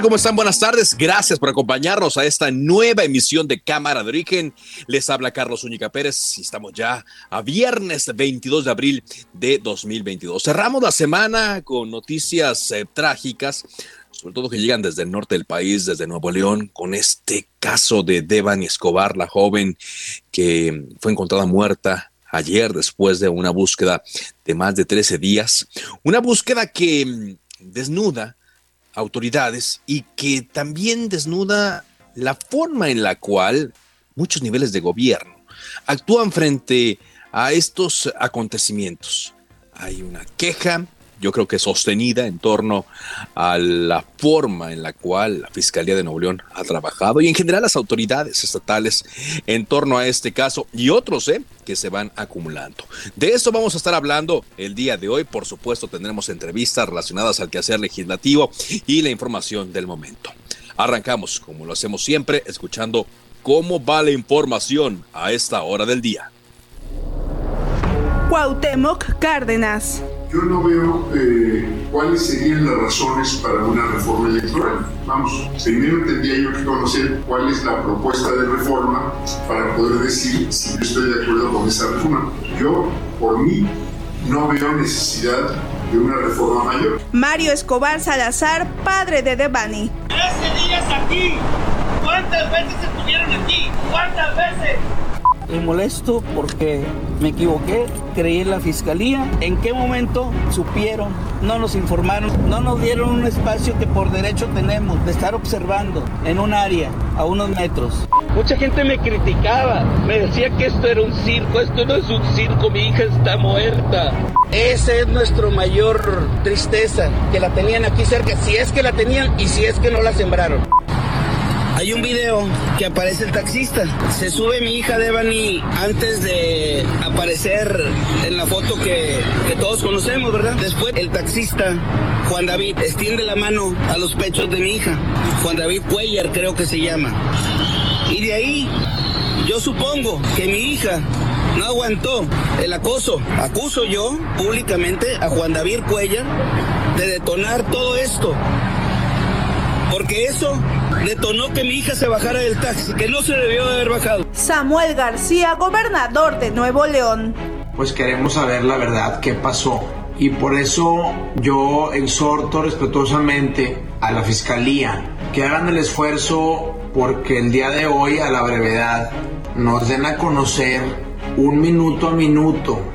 ¿Cómo están? Buenas tardes. Gracias por acompañarnos a esta nueva emisión de Cámara de Origen. Les habla Carlos Zúñiga Pérez y estamos ya a viernes 22 de abril de 2022. Cerramos la semana con noticias eh, trágicas sobre todo que llegan desde el norte del país, desde Nuevo León, con este caso de Devani Escobar, la joven que fue encontrada muerta ayer después de una búsqueda de más de 13 días. Una búsqueda que mm, desnuda autoridades y que también desnuda la forma en la cual muchos niveles de gobierno actúan frente a estos acontecimientos. Hay una queja, yo creo que sostenida en torno a la forma en la cual la Fiscalía de Nuevo León ha trabajado y en general las autoridades estatales en torno a este caso y otros ¿eh? que se van acumulando. De esto vamos a estar hablando el día de hoy. Por supuesto, tendremos entrevistas relacionadas al quehacer legislativo y la información del momento. Arrancamos, como lo hacemos siempre, escuchando cómo va la información a esta hora del día. Cuauhtémoc Cárdenas yo no veo eh, cuáles serían las razones para una reforma electoral. Vamos, primero tendría yo que conocer cuál es la propuesta de reforma para poder decir si yo estoy de acuerdo con esa reforma. Yo, por mí, no veo necesidad de una reforma mayor. Mario Escobar Salazar, padre de Devani. 13 días aquí. ¿Cuántas veces estuvieron aquí? ¿Cuántas veces? Y molesto porque me equivoqué, creí en la fiscalía. ¿En qué momento supieron? No nos informaron, no nos dieron un espacio que por derecho tenemos de estar observando en un área a unos metros. Mucha gente me criticaba, me decía que esto era un circo, esto no es un circo, mi hija está muerta. Esa es nuestra mayor tristeza, que la tenían aquí cerca, si es que la tenían y si es que no la sembraron. Hay un video que aparece el taxista. Se sube mi hija Devani antes de aparecer en la foto que, todos conocemos, ¿verdad? Después el taxista, Juan David, extiende la mano a los pechos de mi hija. Juan David Cuellar creo que se llama. Y de ahí yo supongo que mi hija no aguantó el acoso. Acuso yo públicamente a Juan David Cuellar de detonar todo esto. Porque eso detonó que mi hija se bajara del taxi, que no se debió de haber bajado. Samuel García, gobernador de Nuevo León. Pues queremos saber la verdad, qué pasó. Y por eso yo exhorto respetuosamente a la Fiscalía que hagan el esfuerzo porque el día de hoy, a la brevedad, nos den a conocer un minuto a minuto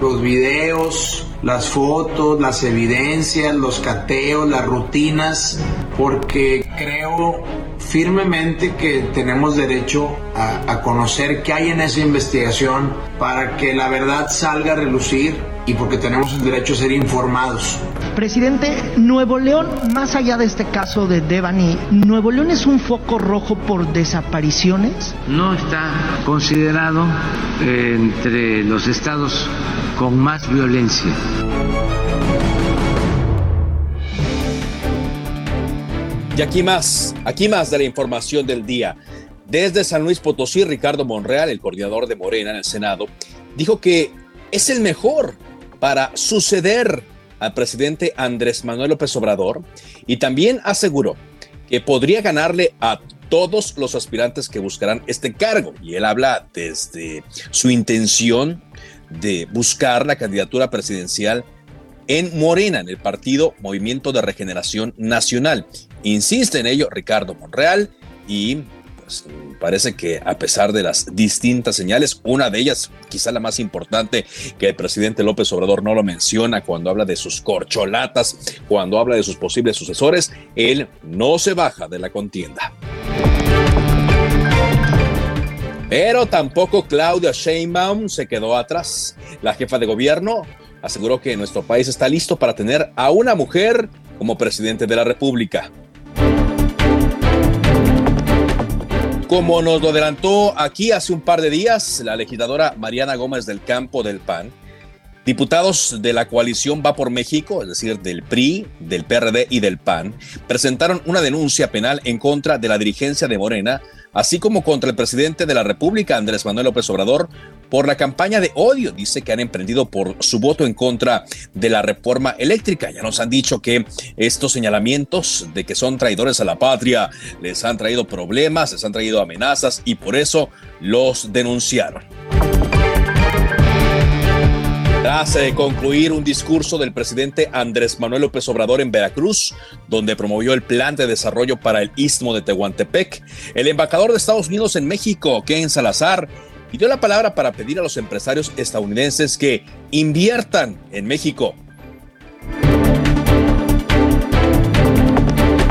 los videos, las fotos, las evidencias, los cateos, las rutinas, porque creo firmemente que tenemos derecho a, conocer qué hay en esa investigación para que la verdad salga a relucir y porque tenemos el derecho a ser informados. Presidente, Nuevo León, más allá de este caso de Devani, ¿Nuevo León es un foco rojo por desapariciones? No está considerado eh, entre los estados con más violencia. Y aquí más, aquí más de la información del día. Desde San Luis Potosí, Ricardo Monreal, el coordinador de Morena en el Senado, dijo que es el mejor para suceder al presidente Andrés Manuel López Obrador y también aseguró que podría ganarle a todos los aspirantes que buscarán este cargo. Y él habla desde su intención de buscar la candidatura presidencial en Morena, en el partido Movimiento de Regeneración Nacional. Insiste en ello Ricardo Monreal y parece que a pesar de las distintas señales, una de ellas, quizá la más importante, que el presidente López Obrador no lo menciona cuando habla de sus corcholatas, cuando habla de sus posibles sucesores, él no se baja de la contienda. Pero tampoco Claudia Sheinbaum se quedó atrás. La jefa de gobierno aseguró que nuestro país está listo para tener a una mujer como presidente de la República. Como nos lo adelantó aquí hace un par de días la legisladora Mariana Gómez del Campo del PAN, diputados de la coalición Va por México, es decir, del PRI, del PRD y del PAN, presentaron una denuncia penal en contra de la dirigencia de Morena así como contra el presidente de la República, Andrés Manuel López Obrador, por la campaña de odio, dice que han emprendido por su voto en contra de la reforma eléctrica. Ya nos han dicho que estos señalamientos de que son traidores a la patria les han traído problemas, les han traído amenazas y por eso los denunciaron. Tras eh, concluir un discurso del presidente Andrés Manuel López Obrador en Veracruz, donde promovió el plan de desarrollo para el istmo de Tehuantepec, el embajador de Estados Unidos en México, Ken Salazar, dio la palabra para pedir a los empresarios estadounidenses que inviertan en México.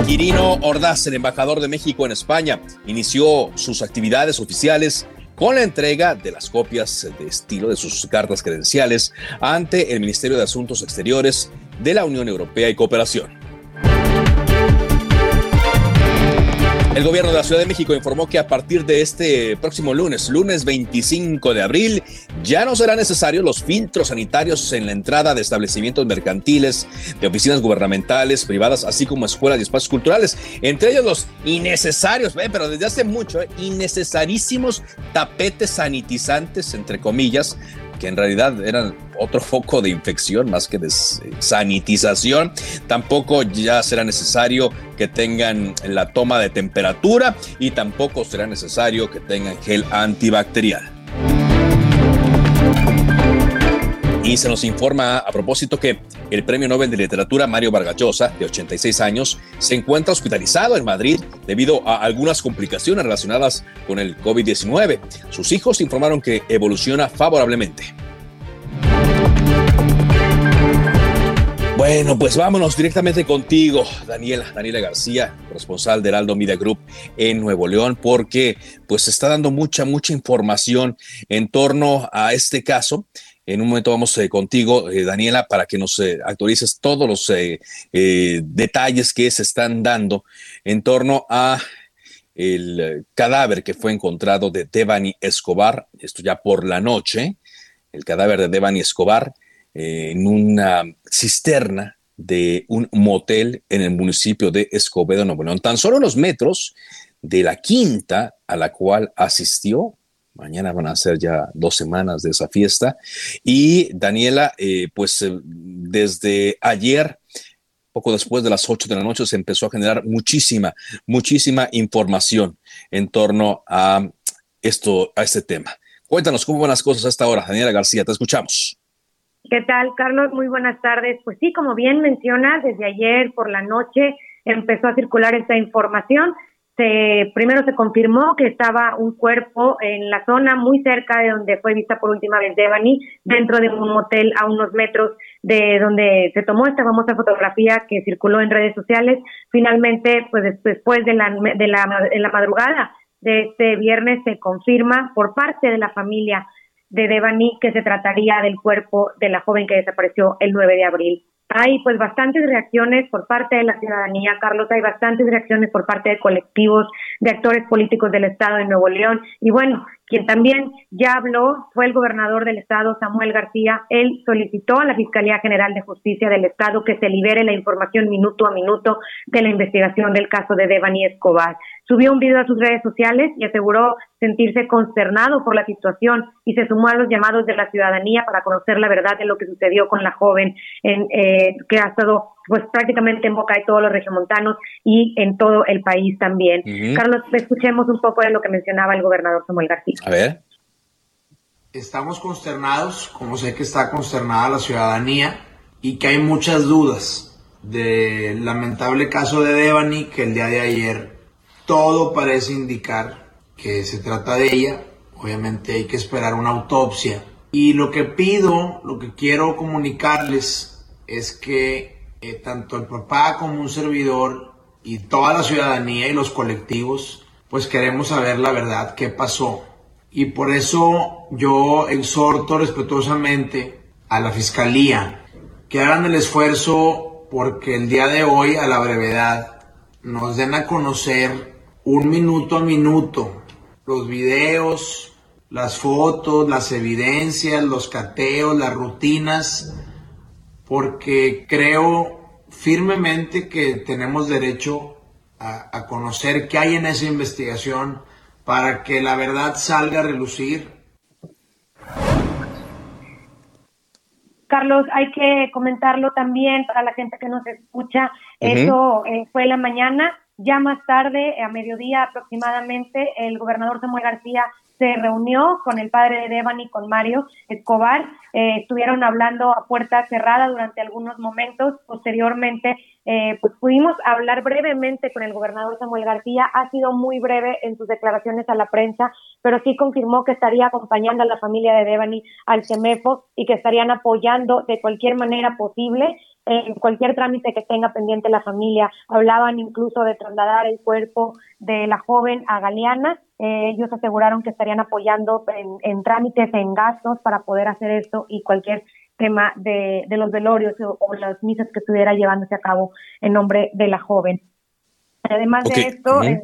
Quirino Ordaz, el embajador de México en España, inició sus actividades oficiales con la entrega de las copias de estilo de sus cartas credenciales ante el Ministerio de Asuntos Exteriores de la Unión Europea y Cooperación. El gobierno de la Ciudad de México informó que a partir de este próximo lunes, lunes 25 de abril, ya no serán necesarios los filtros sanitarios en la entrada de establecimientos mercantiles, de oficinas gubernamentales, privadas, así como escuelas y espacios culturales. Entre ellos los innecesarios, eh, pero desde hace mucho, eh, innecesarísimos tapetes sanitizantes, entre comillas, que en realidad eran otro foco de infección más que de sanitización. Tampoco ya será necesario que tengan la toma de temperatura y tampoco será necesario que tengan gel antibacterial. Y se nos informa a propósito que el Premio Nobel de Literatura Mario Vargas Llosa, de 86 años, se encuentra hospitalizado en Madrid debido a algunas complicaciones relacionadas con el COVID-19. Sus hijos informaron que evoluciona favorablemente. Bueno, pues vámonos directamente contigo, Daniela, Daniela García, responsable de Heraldo Media Group en Nuevo León, porque pues está dando mucha, mucha información en torno a este caso. En un momento vamos eh, contigo, eh, Daniela, para que nos eh, actualices todos los detalles que se están dando en torno a el cadáver que fue encontrado de Devani Escobar, esto ya por la noche, el cadáver de Devani Escobar en una cisterna de un motel en el municipio de Escobedo, Nuevo León, tan solo unos metros de la quinta a la cual asistió. Mañana van a ser ya dos semanas de esa fiesta. Y Daniela, eh, pues eh, desde ayer, poco después de las ocho de la noche, se empezó a generar muchísima, muchísima información en torno a esto, a este tema. Cuéntanos cómo van las cosas hasta ahora. Daniela García, te escuchamos. ¿Qué tal, Carlos? Muy buenas tardes. Pues sí, como bien menciona, desde ayer por la noche empezó a circular esta información. Se, primero se confirmó que estaba un cuerpo en la zona muy cerca de donde fue vista por última vez Devani, dentro de un motel a unos metros de donde se tomó esta famosa fotografía que circuló en redes sociales. Finalmente, pues después de la, de la, de la madrugada de este viernes se confirma por parte de la familia de Devani que se trataría del cuerpo de la joven que desapareció el 9 de abril. Hay pues bastantes reacciones por parte de la ciudadanía, Carlos, hay bastantes reacciones por parte de colectivos, de actores políticos del Estado de Nuevo León. Y bueno, quien también ya habló fue el gobernador del Estado, Samuel García. Él solicitó a la Fiscalía General de Justicia del Estado que se libere la información minuto a minuto de la investigación del caso de Devani Escobar subió un video a sus redes sociales y aseguró sentirse consternado por la situación y se sumó a los llamados de la ciudadanía para conocer la verdad de lo que sucedió con la joven en, eh, que ha estado pues prácticamente en boca de todos los regiomontanos y en todo el país también. Carlos, escuchemos un poco de lo que mencionaba el gobernador Samuel García. A ver. Estamos consternados, como sé que está consternada la ciudadanía y que hay muchas dudas del lamentable caso de Devani que el día de ayer todo parece indicar que se trata de ella. Obviamente hay que esperar una autopsia. Y lo que pido, lo que quiero comunicarles es que eh, tanto el papá como un servidor y toda la ciudadanía y los colectivos, pues queremos saber la verdad, qué pasó. Y por eso yo exhorto respetuosamente a la fiscalía que hagan el esfuerzo porque el día de hoy, a la brevedad, nos den a conocer un minuto a minuto los videos, las fotos, las evidencias, los cateos, las rutinas, porque creo firmemente que tenemos derecho a, conocer qué hay en esa investigación para que la verdad salga a relucir. Carlos, hay que comentarlo también para la gente que nos escucha. Eso eh, fue la mañana. Ya más tarde, a mediodía aproximadamente, el gobernador Samuel García se reunió con el padre de Devani, con Mario Escobar. Eh, estuvieron hablando a puerta cerrada durante algunos momentos. Posteriormente, eh, pues pudimos hablar brevemente con el gobernador Samuel García. Ha sido muy breve en sus declaraciones a la prensa, pero sí confirmó que estaría acompañando a la familia de Devani al CEMEFO y que estarían apoyando de cualquier manera posible en cualquier trámite que tenga pendiente la familia. Hablaban incluso de trasladar el cuerpo de la joven a Galeana. Eh, ellos aseguraron que estarían apoyando en, trámites, en gastos para poder hacer esto y cualquier tema de, los velorios o, las misas que estuviera llevándose a cabo en nombre de la joven. Además de esto, eh,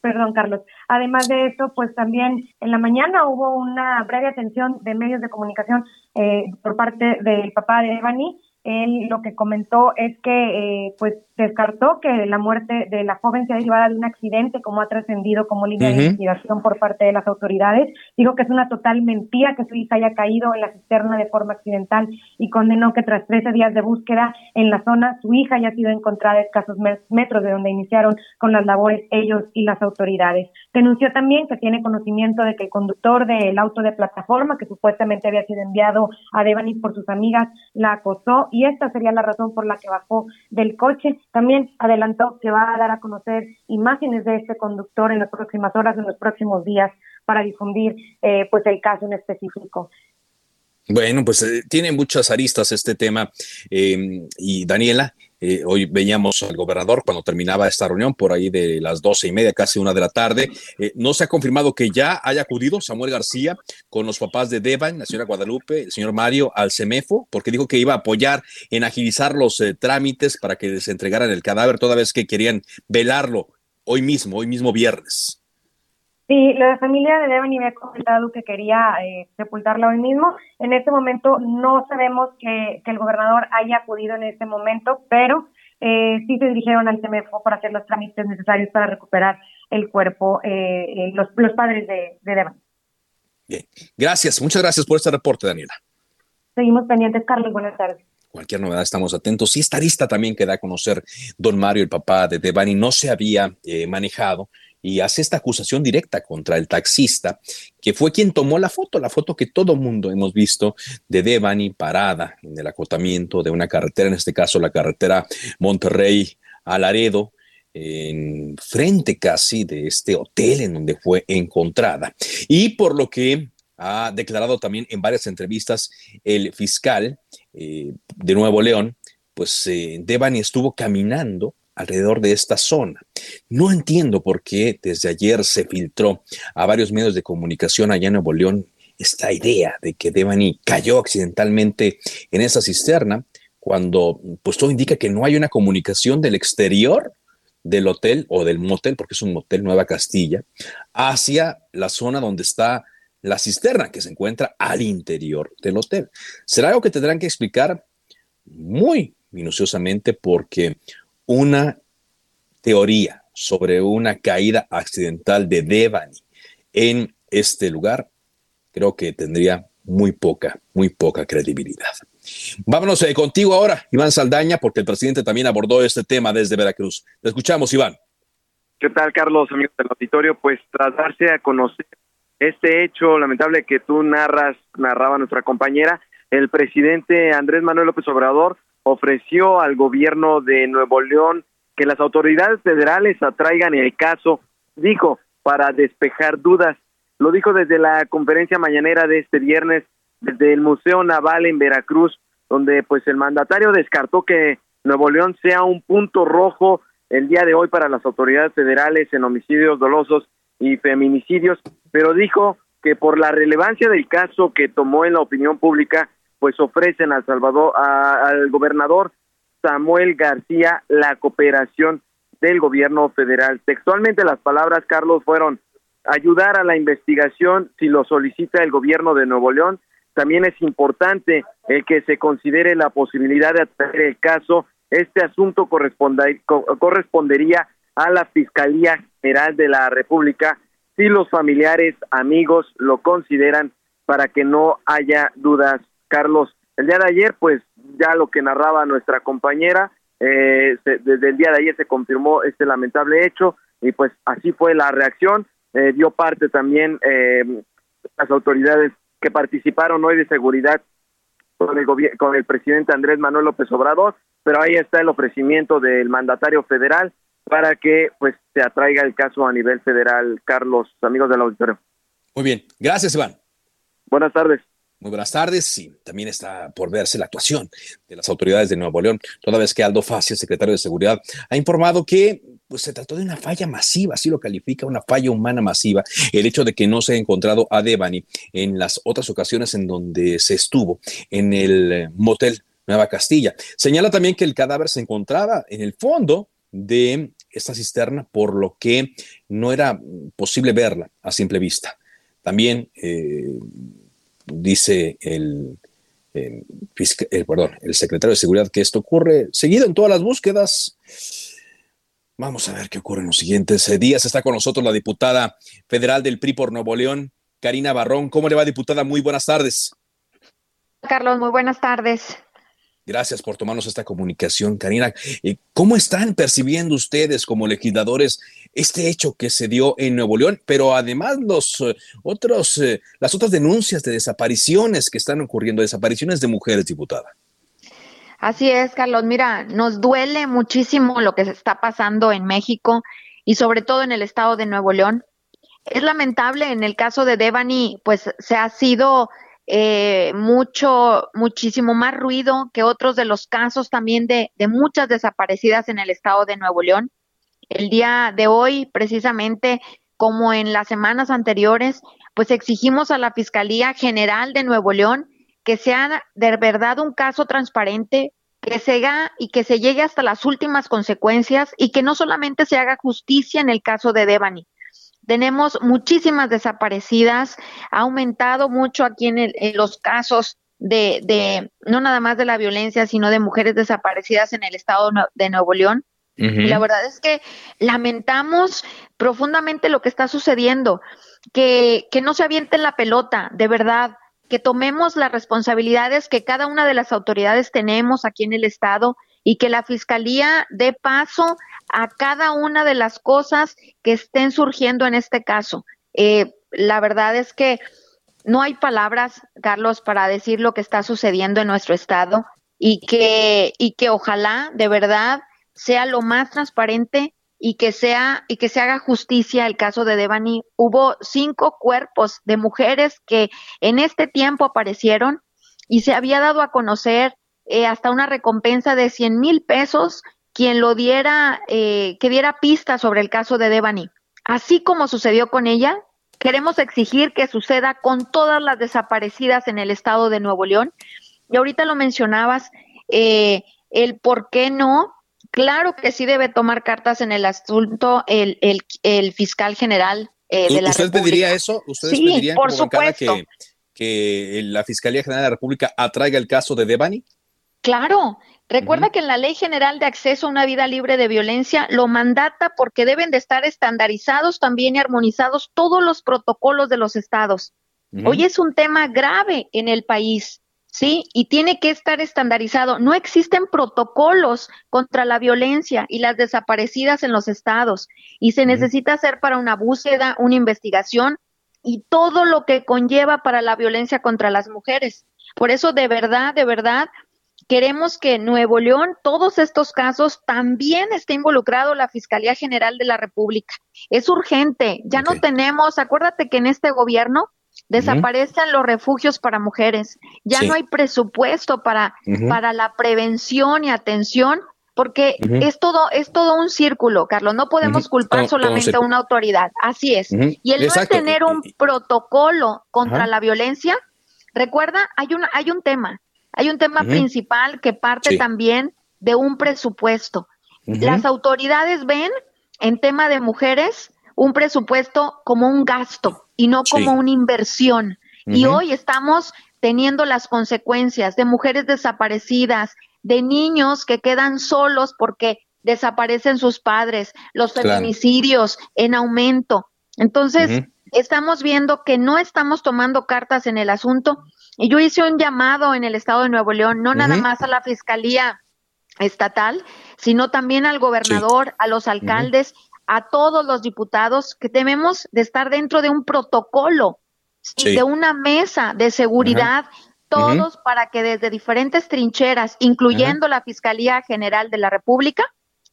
perdón Carlos, además de esto, pues también en la mañana hubo una breve atención de medios de comunicación eh, por parte del papá de Evany, él lo que comentó es que eh, pues descartó que la muerte de la joven sea derivada de un accidente como ha trascendido como línea de investigación por parte de las autoridades. Dijo que es una total mentira que su hija haya caído en la cisterna de forma accidental y condenó que tras 13 días de búsqueda en la zona su hija haya sido encontrada a escasos metros de donde iniciaron con las labores ellos y las autoridades. Denunció también que tiene conocimiento de que el conductor del auto de plataforma que supuestamente había sido enviado a Devanis por sus amigas la acosó y esta sería la razón por la que bajó del coche. También adelantó que va a dar a conocer imágenes de este conductor en las próximas horas, en los próximos días, para difundir eh, pues el caso en específico. Bueno, pues eh, tiene muchas aristas este tema. Eh, y Daniela, eh, hoy veíamos al gobernador cuando terminaba esta reunión por ahí de las doce y media, casi una de la tarde. Eh, no se ha confirmado que ya haya acudido Samuel García con los papás de Devan, la señora Guadalupe, el señor Mario al CEMEFO, porque dijo que iba a apoyar en agilizar los eh, trámites para que les entregaran el cadáver toda vez que querían velarlo hoy mismo, hoy mismo viernes. Sí, la familia de Devani me ha comentado que quería eh, sepultarla hoy mismo. En este momento no sabemos que, el gobernador haya acudido en este momento, pero eh, sí se dirigieron al CEMEFO para hacer los trámites necesarios para recuperar el cuerpo, eh, eh los, los, padres de, de Devani. Bien, gracias, muchas gracias por este reporte, Daniela. Seguimos pendientes, Carlos, buenas tardes cualquier novedad estamos atentos. Y esta lista también que da a conocer don Mario, el papá de Devani, no se había manejado y hace esta acusación directa contra el taxista, que fue quien tomó la foto, la foto que todo mundo hemos visto de Devani parada en el acotamiento de una carretera, en este caso la carretera Monterrey a Laredo, en frente casi de este hotel en donde fue encontrada. Y por lo que ha declarado también en varias entrevistas el fiscal eh, de Nuevo León, pues eh, Devani estuvo caminando alrededor de esta zona. No entiendo por qué desde ayer se filtró a varios medios de comunicación allá en Nuevo León esta idea de que Devani cayó accidentalmente en esa cisterna, cuando pues todo indica que no hay una comunicación del exterior del hotel o del motel, porque es un motel Nueva Castilla, hacia la zona donde está la cisterna que se encuentra al interior del hotel. Será algo que tendrán que explicar muy minuciosamente porque una teoría sobre una caída accidental de Devani en este lugar, creo que tendría muy poca, muy poca credibilidad. Vámonos eh, contigo ahora, Iván Saldaña, porque el presidente también abordó este tema desde Veracruz. Te escuchamos, Iván. ¿Qué tal, Carlos, amigos del auditorio? Pues tras darse a conocer este hecho lamentable que tú narras, narraba nuestra compañera, el presidente Andrés Manuel López Obrador ofreció al gobierno de Nuevo León que las autoridades federales atraigan el caso, dijo, para despejar dudas. Lo dijo desde la conferencia mañanera de este viernes desde el Museo Naval en Veracruz, donde pues el mandatario descartó que Nuevo León sea un punto rojo el día de hoy para las autoridades federales en homicidios dolosos y feminicidios, pero dijo que por la relevancia del caso que tomó en la opinión pública, pues ofrecen al Salvador al gobernador Samuel García la cooperación del gobierno federal. Textualmente las palabras Carlos fueron ayudar a la investigación si lo solicita el gobierno de Nuevo León. También es importante el que se considere la posibilidad de atraer el caso. Este asunto correspondería a la Fiscalía General de la República si los familiares, amigos lo consideran para que no haya dudas. Carlos, el día de ayer, pues ya lo que narraba nuestra compañera, eh, desde el día de ayer se confirmó este lamentable hecho y pues así fue la reacción. Eh, dio parte también eh, las autoridades que participaron hoy de seguridad con el, con el presidente Andrés Manuel López Obrador, pero ahí está el ofrecimiento del mandatario federal para que pues se atraiga el caso a nivel federal, Carlos, amigos del auditorio. Muy bien, gracias Iván. Buenas tardes. Muy buenas tardes. Sí, también está por verse la actuación de las autoridades de Nuevo León, toda vez que Aldo Facia, secretario de Seguridad, ha informado que pues, se trató de una falla masiva, así lo califica, una falla humana masiva, el hecho de que no se ha encontrado a Devani en las otras ocasiones en donde se estuvo, en el eh, motel Nueva Castilla. Señala también que el cadáver se encontraba en el fondo de esta cisterna, por lo que no era posible verla a simple vista. También eh, dice el, el, perdón, el secretario de Seguridad que esto ocurre seguido en todas las búsquedas. Vamos a ver qué ocurre en los siguientes eh, días. Está con nosotros la diputada federal del PRI por Nuevo León, Karina Barrón. ¿Cómo le va, diputada? Muy buenas tardes. Carlos, muy buenas tardes. Gracias por tomarnos esta comunicación, Karina. Eh, ¿Cómo están percibiendo ustedes como legisladores este hecho que se dio en Nuevo León, pero además los eh, otros, eh, las otras denuncias de desapariciones que están ocurriendo, desapariciones de mujeres, diputada? Así es, Carlos. Mira, nos duele muchísimo lo que se está pasando en México y sobre todo en el estado de Nuevo León. Es lamentable en el caso de Devani, pues se ha sido eh, mucho, muchísimo más ruido que otros de los casos también de, muchas desaparecidas en el estado de Nuevo León. El día de hoy, precisamente, como en las semanas anteriores, pues exigimos a la Fiscalía General de Nuevo León que sea de verdad un caso transparente, que se haga y que se llegue hasta las últimas consecuencias y que no solamente se haga justicia en el caso de Devani, tenemos muchísimas desaparecidas, ha aumentado mucho aquí en, los casos de, de, no nada más de la violencia, sino de mujeres desaparecidas en el estado de Nuevo León. Y la verdad es que lamentamos profundamente lo que está sucediendo, que, que no se avienten la pelota, de verdad, que tomemos las responsabilidades que cada una de las autoridades tenemos aquí en el Estado y que la Fiscalía dé paso a cada una de las cosas que estén surgiendo en este caso. Eh, la verdad es que no hay palabras, Carlos, para decir lo que está sucediendo en nuestro estado y que, y que ojalá de verdad sea lo más transparente y que sea y que se haga justicia el caso de Devani. Hubo cinco cuerpos de mujeres que en este tiempo aparecieron y se había dado a conocer eh, hasta una recompensa de 100 mil pesos quien lo diera, eh, que diera pistas sobre el caso de Devani. Así como sucedió con ella, queremos exigir que suceda con todas las desaparecidas en el estado de Nuevo León. Y ahorita lo mencionabas, eh, el por qué no. Claro que sí debe tomar cartas en el asunto el, el, fiscal general eh, de la ¿Usted pediría eso? ¿Ustedes sí, pedirían por supuesto. Que, que la Fiscalía General de la República atraiga el caso de Devani? Claro, Recuerda que en la Ley General de Acceso a una Vida Libre de Violencia lo mandata porque deben de estar estandarizados también y armonizados todos los protocolos de los estados. Hoy es un tema grave en el país, ¿sí? Y tiene que estar estandarizado. No existen protocolos contra la violencia y las desaparecidas en los estados y se necesita hacer para una búsqueda, una investigación y todo lo que conlleva para la violencia contra las mujeres. Por eso, de verdad, de verdad, Queremos que Nuevo León, todos estos casos, también esté involucrado la Fiscalía General de la República. Es urgente, ya no tenemos, acuérdate que en este gobierno desaparecen los refugios para mujeres, ya no hay presupuesto para, para la prevención y atención porque es todo es todo un círculo, Carlos. No podemos culpar solamente a una autoridad. Así es. Y el no tener un protocolo contra la violencia, recuerda, hay un hay un tema, hay un tema principal que parte también de un presupuesto. Las autoridades ven en tema de mujeres un presupuesto como un gasto y no como una inversión. Y hoy estamos teniendo las consecuencias de mujeres desaparecidas, de niños que quedan solos porque desaparecen sus padres, los feminicidios en aumento. Entonces, estamos viendo que no estamos tomando cartas en el asunto. Y yo hice un llamado en el estado de Nuevo León, no nada más a la Fiscalía Estatal, sino también al gobernador, a los alcaldes, a todos los diputados, que tememos de estar dentro de un protocolo, de una mesa de seguridad todos para que desde diferentes trincheras, incluyendo la Fiscalía General de la República,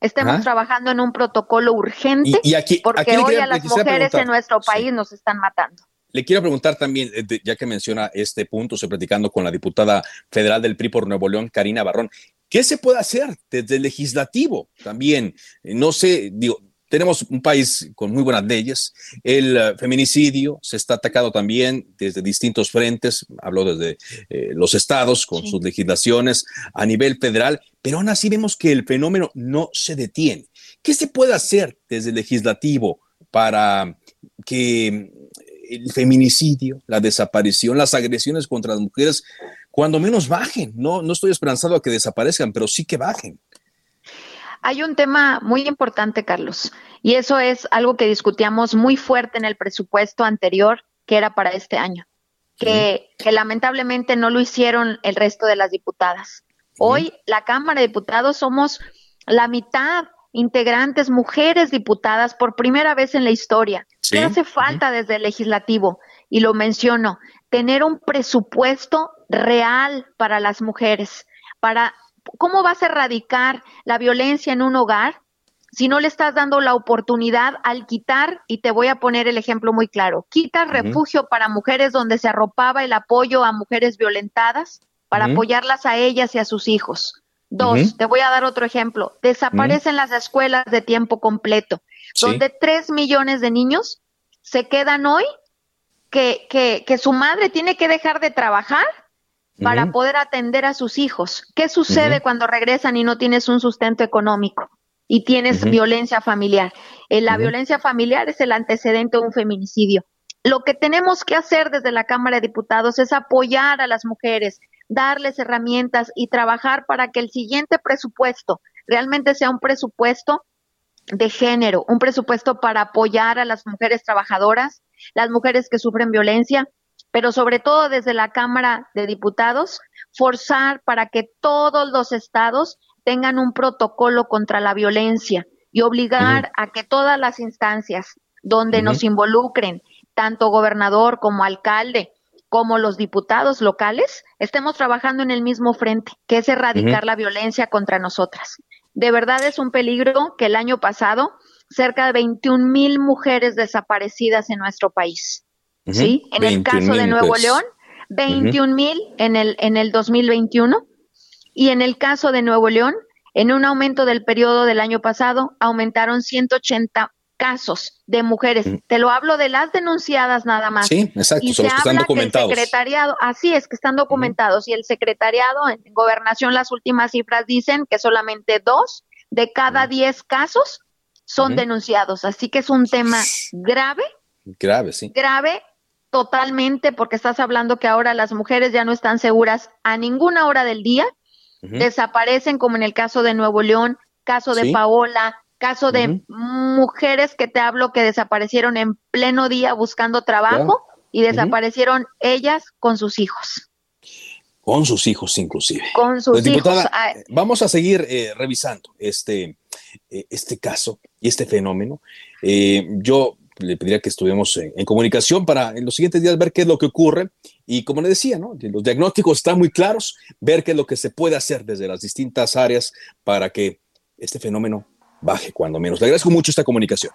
estemos trabajando en un protocolo urgente, porque hoy a las mujeres en nuestro país nos están matando. Le quiero preguntar también, eh, ya que menciona este punto, estoy platicando con la diputada federal del PRI por Nuevo León, Karina Barrón. ¿Qué se puede hacer desde el legislativo también? Eh, no sé, digo, tenemos un país con muy buenas leyes. El eh, feminicidio se está atacado también desde distintos frentes. Habló desde eh, los estados con sus legislaciones a nivel federal, pero aún así vemos que el fenómeno no se detiene. ¿Qué se puede hacer desde el legislativo para que el feminicidio, la desaparición, las agresiones contra las mujeres, cuando menos bajen? No, no estoy esperanzado a que desaparezcan, pero sí que bajen. Hay un tema muy importante, Carlos, y eso es algo que discutíamos muy fuerte en el presupuesto anterior, que era para este año, que, lamentablemente no lo hicieron el resto de las diputadas. Hoy la Cámara de Diputados somos la mitad integrantes mujeres diputadas por primera vez en la historia. ¿Qué hace falta desde el legislativo? Y lo menciono, tener un presupuesto real para las mujeres, para ¿cómo vas a erradicar la violencia en un hogar si no le estás dando la oportunidad al quitar, y te voy a poner el ejemplo muy claro, quitas refugio para mujeres donde se arropaba el apoyo a mujeres violentadas para apoyarlas a ellas y a sus hijos. Dos, te voy a dar otro ejemplo, desaparecen las escuelas de tiempo completo, donde tres millones de niños se quedan hoy que, que, que su madre tiene que dejar de trabajar para poder atender a sus hijos. ¿Qué sucede cuando regresan y no tienes un sustento económico y tienes violencia familiar? Eh, la violencia familiar es el antecedente de un feminicidio. Lo que tenemos que hacer desde la Cámara de Diputados es apoyar a las mujeres, darles herramientas y trabajar para que el siguiente presupuesto realmente sea un presupuesto de género, un presupuesto para apoyar a las mujeres trabajadoras, las mujeres que sufren violencia, pero sobre todo desde la Cámara de Diputados, forzar para que todos los estados tengan un protocolo contra la violencia y obligar a que todas las instancias donde nos involucren, tanto gobernador como alcalde, como los diputados locales, estemos trabajando en el mismo frente, que es erradicar la violencia contra nosotras. De verdad es un peligro que el año pasado cerca de 21 mil mujeres desaparecidas en nuestro país. ¿sí? En el caso de Nuevo León, 21 mil en, el, en el 2021 y en el caso de Nuevo León, en un aumento del periodo del año pasado, aumentaron 180 casos de mujeres. Te lo hablo de las denunciadas nada más. Sí, exacto, y se habla están documentados. Que el secretariado, así es, que están documentados. Y el secretariado en gobernación, las últimas cifras dicen que solamente dos de cada diez casos son denunciados. Así que es un tema grave. Grave, sí. Grave totalmente porque estás hablando que ahora las mujeres ya no están seguras a ninguna hora del día, desaparecen como en el caso de Nuevo León, caso de Paola, caso de mujeres que te hablo que desaparecieron en pleno día buscando trabajo y desaparecieron ellas con sus hijos. Con sus hijos inclusive. Con sus pues, hijos. Vamos a seguir eh, revisando este, eh, este caso y este fenómeno. Eh, yo le pediría que estuviéramos en, comunicación para en los siguientes días ver qué es lo que ocurre y como le decía, ¿no? los diagnósticos están muy claros, ver qué es lo que se puede hacer desde las distintas áreas para que este fenómeno baje cuando menos. Le agradezco mucho esta comunicación.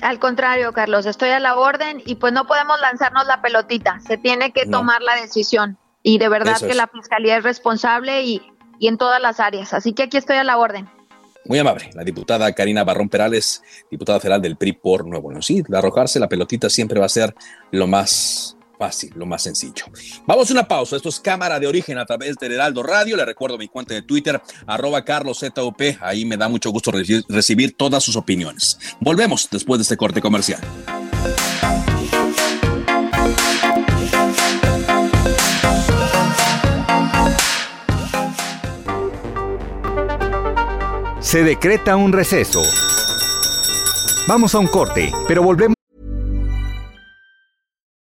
Al contrario, Carlos, estoy a la orden y pues no podemos lanzarnos la pelotita, se tiene que tomar la decisión y de verdad que la fiscalía es responsable y, y en todas las áreas, así que aquí estoy a la orden. Muy amable, la diputada Karina Barrón Perales, diputada federal del PRI por Nuevo León. Sí, arrojarse la pelotita siempre va a ser lo más fácil, lo más sencillo. Vamos a una pausa. Esto es Cámara de Origen a través del Heraldo Radio. Le recuerdo mi cuenta de Twitter, arroba carloszup. Ahí me da mucho gusto recibir todas sus opiniones. Volvemos después de este corte comercial. Se decreta un receso. Vamos a un corte, pero volvemos.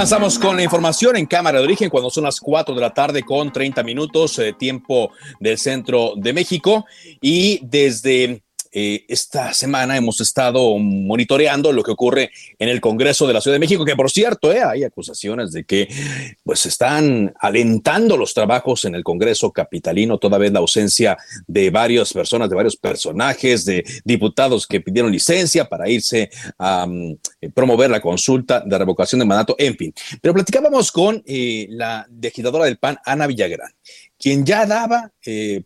Avanzamos con la información en Cámara de Origen cuando son las 4 de la tarde con 30 minutos, eh, tiempo del centro de México. Y desde eh, esta semana hemos estado monitoreando lo que ocurre en el Congreso de la Ciudad de México, que por cierto, eh, hay acusaciones de que pues están alentando los trabajos en el Congreso capitalino, toda vez la ausencia de varias personas, de varios personajes, de diputados que pidieron licencia para irse a mm, promover la consulta de revocación de mandato, en fin. Pero platicábamos con eh, la legisladora del PAN, Ana Villagrán, quien ya daba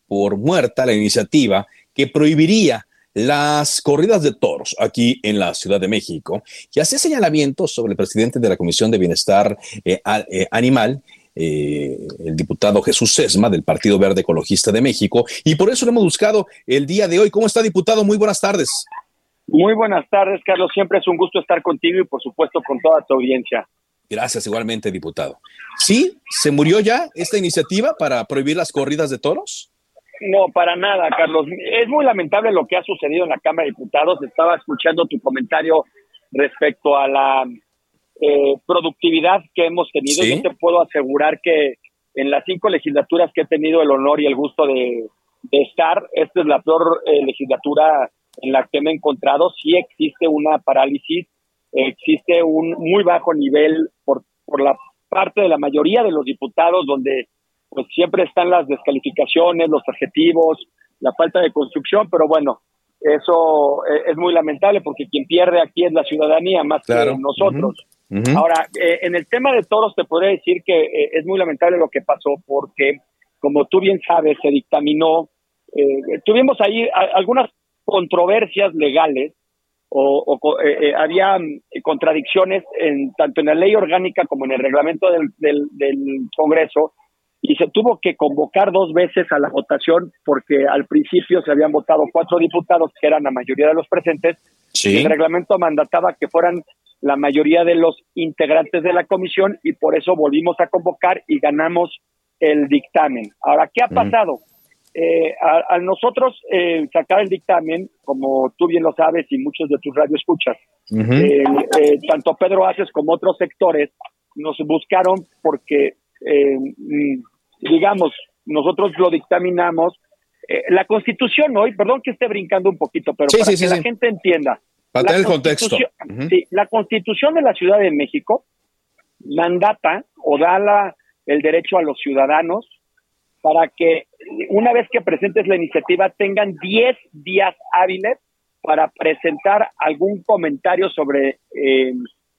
por muerta la iniciativa que prohibiría las corridas de toros aquí en la Ciudad de México y hace señalamientos sobre el presidente de la Comisión de Bienestar eh, eh, Animal, eh, el diputado Jesús Sesma del Partido Verde Ecologista de México. Y por eso lo hemos buscado el día de hoy. ¿Cómo está, diputado? Muy buenas tardes. Muy buenas tardes, Carlos. Siempre es un gusto estar contigo y, por supuesto, con toda tu audiencia. Gracias, igualmente, diputado. ¿Sí? ¿Se murió ya esta iniciativa para prohibir las corridas de toros? No, para nada, Carlos. Es muy lamentable lo que ha sucedido en la Cámara de Diputados. Estaba escuchando tu comentario respecto a la eh, productividad que hemos tenido. Yo te puedo asegurar que en las cinco legislaturas que he tenido el honor y el gusto de, estar, esta es la peor eh, legislatura en la que me he encontrado. Sí existe una parálisis, existe un muy bajo nivel por, por la parte de la mayoría de los diputados, donde pues siempre están las descalificaciones, los adjetivos, la falta de construcción, pero bueno, eso eh, es muy lamentable porque quien pierde aquí es la ciudadanía más que nosotros. Ahora, eh, en el tema de toros te podría decir que eh, es muy lamentable lo que pasó porque, como tú bien sabes, se dictaminó, tuvimos ahí algunas controversias legales o, había contradicciones en, tanto en la ley orgánica como en el reglamento del, del Congreso y se tuvo que convocar dos veces a la votación porque al principio se habían votado cuatro diputados, que eran la mayoría de los presentes. El reglamento mandataba que fueran la mayoría de los integrantes de la comisión y por eso volvimos a convocar y ganamos el dictamen. Ahora, ¿qué ha mm. pasado? Eh, a, nosotros eh, sacar el dictamen, como tú bien lo sabes y muchos de tus radioescuchas, eh, tanto Pedro Aces como otros sectores nos buscaron porque mm, digamos, nosotros lo dictaminamos. Eh, la constitución hoy, perdón que esté brincando un poquito, pero para que la gente entienda, Para tener el contexto. La constitución de la Ciudad de México mandata o da la, el derecho a los ciudadanos para que una vez que presentes la iniciativa tengan 10 días hábiles para presentar algún comentario sobre, eh,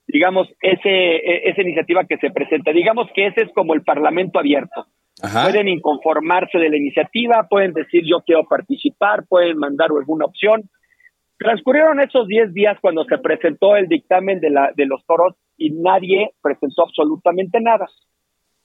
digamos, ese, e, esa iniciativa que se presenta. Digamos que ese es como el Parlamento abierto. Pueden inconformarse de la iniciativa, pueden decir yo quiero participar, pueden mandar alguna opción. Transcurrieron esos 10 días cuando se presentó el dictamen de, la, de los toros y nadie presentó absolutamente nada.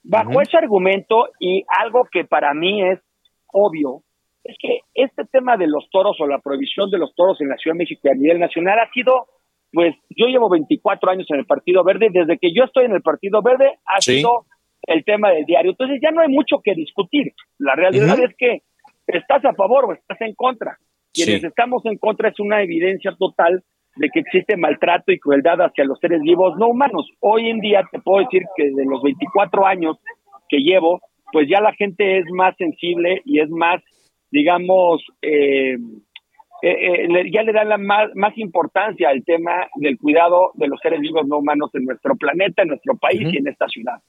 Bajo ese argumento y algo que para mí es obvio, es que este tema de los toros o la prohibición de los toros en la Ciudad de México a nivel nacional ha sido, pues yo llevo 24 años en el Partido Verde, desde que yo estoy en el Partido Verde ha sido el tema del diario. Entonces ya no hay mucho que discutir. La realidad es que estás a favor o estás en contra. Quienes estamos en contra es una evidencia total de que existe maltrato y crueldad hacia los seres vivos no humanos. Hoy en día te puedo decir que de los 24 años que llevo, pues ya la gente es más sensible y es más, digamos, eh, eh, eh ya le dan la más, más, importancia al tema del cuidado de los seres vivos no humanos en nuestro planeta, en nuestro país y en esta ciudad.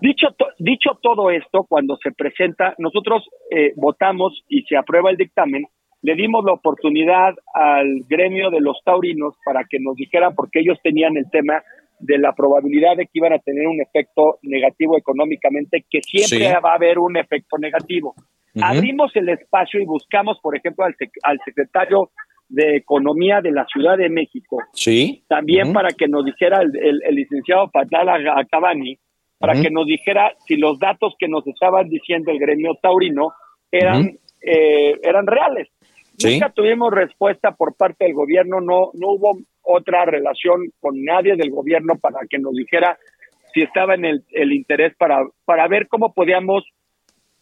Dicho, dicho todo esto, cuando se presenta, nosotros eh, votamos y se aprueba el dictamen, le dimos la oportunidad al gremio de los taurinos para que nos dijera, porque ellos tenían el tema de la probabilidad de que iban a tener un efecto negativo económicamente, que siempre va a haber un efecto negativo. Abrimos el espacio y buscamos, por ejemplo, al, al, secretario de Economía de la Ciudad de México. Sí. También para que nos dijera el, el, licenciado Patala Acabani, para que nos dijera si los datos que nos estaban diciendo el gremio taurino eran, eh, eran reales. Nunca tuvimos respuesta por parte del gobierno, no, no hubo otra relación con nadie del gobierno para que nos dijera si estaba en el, el interés para, para ver cómo podíamos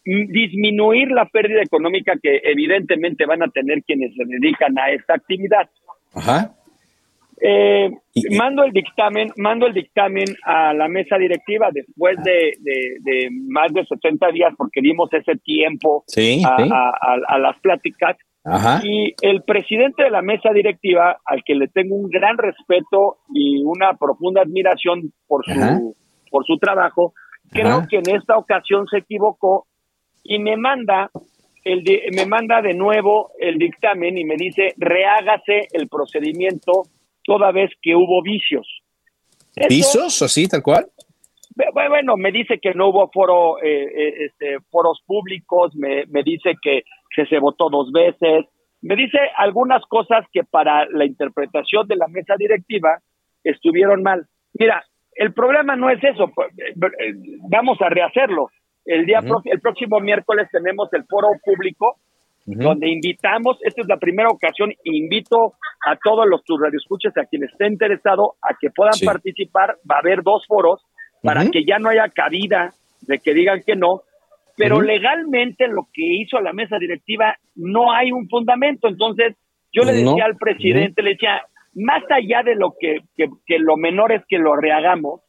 disminuir la pérdida económica que evidentemente van a tener quienes se dedican a esta actividad. Ajá. Eh, mando el dictamen, mando el dictamen a la mesa directiva después de, de, más de 70 días, porque dimos ese tiempo a, las pláticas. Y el presidente de la mesa directiva, al que le tengo un gran respeto y una profunda admiración por su, por su trabajo, creo que en esta ocasión se equivocó y me manda el me manda de nuevo el dictamen y me dice rehágase el procedimiento toda vez que hubo vicios. ¿Vicios? ¿Así, tal cual? Bueno, me dice que no hubo foro, eh, eh, este, foros públicos, me, me dice que, que se votó dos veces, me dice algunas cosas que para la interpretación de la mesa directiva estuvieron mal. Mira, el problema no es eso, pues, eh, vamos a rehacerlo. El día el próximo miércoles tenemos el foro público donde invitamos, esta es la primera ocasión, invito a todos los tus radioescuchas, a quien esté interesado, a que puedan participar, va a haber dos foros para que ya no haya cabida de que digan que no, pero legalmente lo que hizo la mesa directiva no hay un fundamento, entonces yo le decía al presidente, le decía, más allá de lo que, que, lo menor es que lo rehagamos,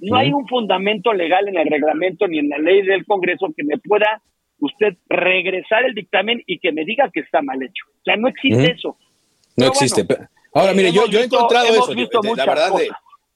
no hay un fundamento legal en el reglamento ni en la ley del Congreso que me pueda usted regresar el dictamen y que me diga que está mal hecho. O sea, no existe eso. No existe. Ahora, mire, yo, yo he encontrado eso. la verdad, de,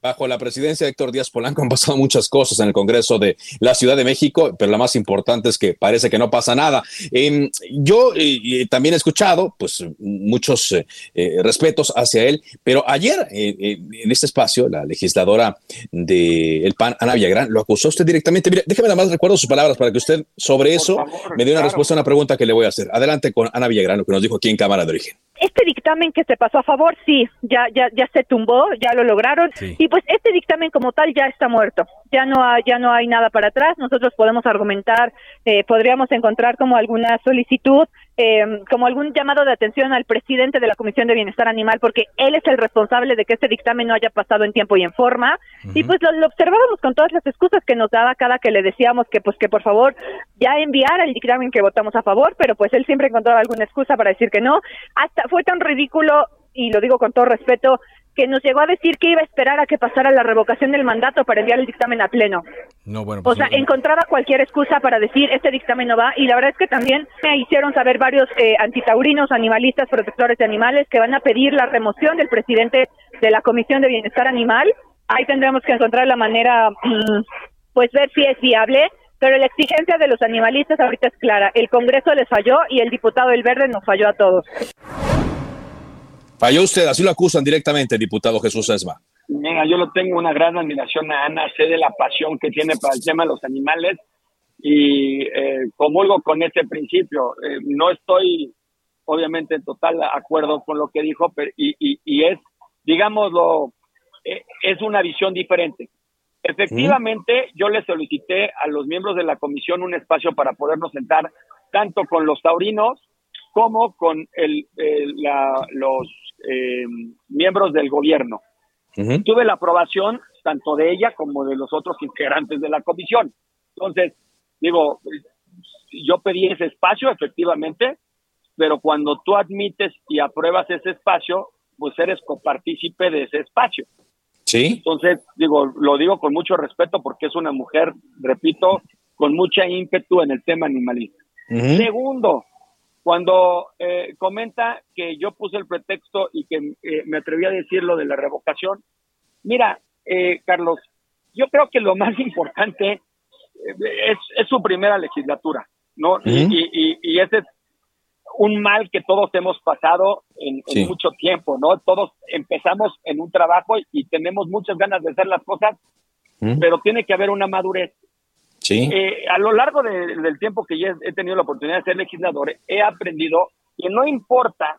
bajo la presidencia de Héctor Díaz Polanco han pasado muchas cosas en el Congreso de la Ciudad de México, pero la más importante es que parece que no pasa nada. Em, yo eh, también he escuchado, pues, muchos eh, eh, respetos hacia él, pero ayer en este espacio, la legisladora del PAN, Ana Villagrán, lo acusó usted directamente. Mire, déjeme nada más recuerdo sus palabras para que usted sobre eso me dé una respuesta a una pregunta que le voy a hacer. Adelante con Ana Villagrán, lo que nos dijo aquí en Cámara de Origen. Este dictamen que se pasó a favor, sí, ya ya ya se tumbó, ya lo lograron. Y pues este dictamen como tal ya está muerto, ya no hay, ya no hay nada para atrás. Nosotros podemos argumentar, eh, podríamos encontrar como alguna solicitud, eh, como algún llamado de atención al presidente de la Comisión de Bienestar Animal, porque él es el responsable de que este dictamen no haya pasado en tiempo y en forma. Y pues lo, observábamos con todas las excusas que nos daba cada que le decíamos que pues que por favor ya enviara el dictamen que votamos a favor, pero pues él siempre encontraba alguna excusa para decir que no. Hasta fue tan ridículo y lo digo con todo respeto que nos llegó a decir que iba a esperar a que pasara la revocación del mandato para enviar el dictamen a pleno. No, bueno, O pues, sea, no- encontraba cualquier excusa para decir este dictamen no va y la verdad es que también me hicieron saber varios eh, antitaurinos, animalistas, protectores de animales que van a pedir la remoción del presidente de la Comisión de Bienestar Animal. Ahí tendremos que encontrar la manera, mm, pues ver si es viable, pero la exigencia de los animalistas ahorita es clara. El Congreso les falló y el diputado del Verde nos falló a todos. Falló usted, así lo acusan directamente, diputado Jesús Esma. Mira, yo lo tengo una gran admiración a Ana, sé de la pasión que tiene para el tema de los animales y eh, comulgo con ese principio. Eh, no estoy, obviamente, en total acuerdo con lo que dijo, pero, y, y, y es, digámoslo, eh, es una visión diferente. Efectivamente, yo le solicité a los miembros de la comisión un espacio para podernos sentar tanto con los taurinos como con el, el- la- los eh, miembros del gobierno. Tuve la aprobación tanto de ella como de los otros integrantes de la comisión. Entonces, digo, yo pedí ese espacio, efectivamente, pero cuando tú admites y apruebas ese espacio, pues eres copartícipe de ese espacio. Sí. Entonces, digo, lo digo con mucho respeto porque es una mujer, repito, con mucha ímpetu en el tema animalista. Segundo, cuando eh, comenta que yo puse el pretexto y que eh, me atreví a decir lo de la revocación, mira, eh, Carlos, yo creo que lo más importante eh, es, es su primera legislatura, ¿no? Y- y, y- y ese es un mal que todos hemos pasado en, en Sí. mucho tiempo, ¿no? Todos empezamos en un trabajo y tenemos muchas ganas de hacer las cosas, pero tiene que haber una madurez. Sí. Eh, a lo largo de- del tiempo que ya he tenido la oportunidad de ser legislador, he aprendido que no importa